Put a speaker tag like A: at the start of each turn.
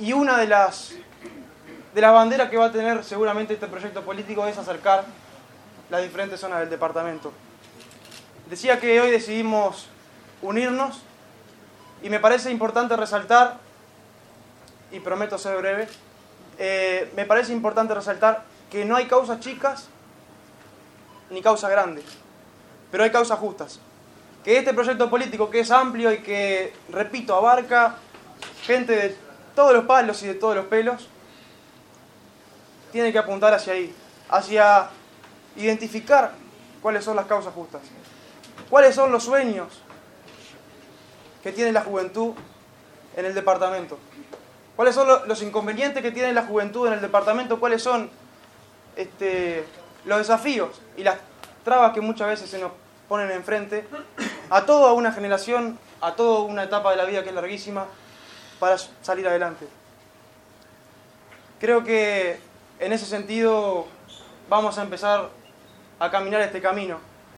A: Y una de las, de las banderas que va a tener seguramente este proyecto político es acercar las diferentes zonas del departamento. Decía que hoy decidimos unirnos y me parece importante resaltar, y prometo ser breve, eh, me parece importante resaltar que no hay causas chicas ni causas grandes, pero hay causas justas. Que este proyecto político, que es amplio y que, repito, abarca gente de todos los palos y de todos los pelos, tiene que apuntar hacia ahí, hacia identificar cuáles son las causas justas, cuáles son los sueños que tiene la juventud en el departamento, cuáles son los inconvenientes que tiene la juventud en el departamento, cuáles son este, los desafíos y las trabas que muchas veces se nos ponen enfrente a toda una generación, a toda una etapa de la vida que es larguísima, para salir adelante. Creo que en ese sentido vamos a empezar a caminar este camino.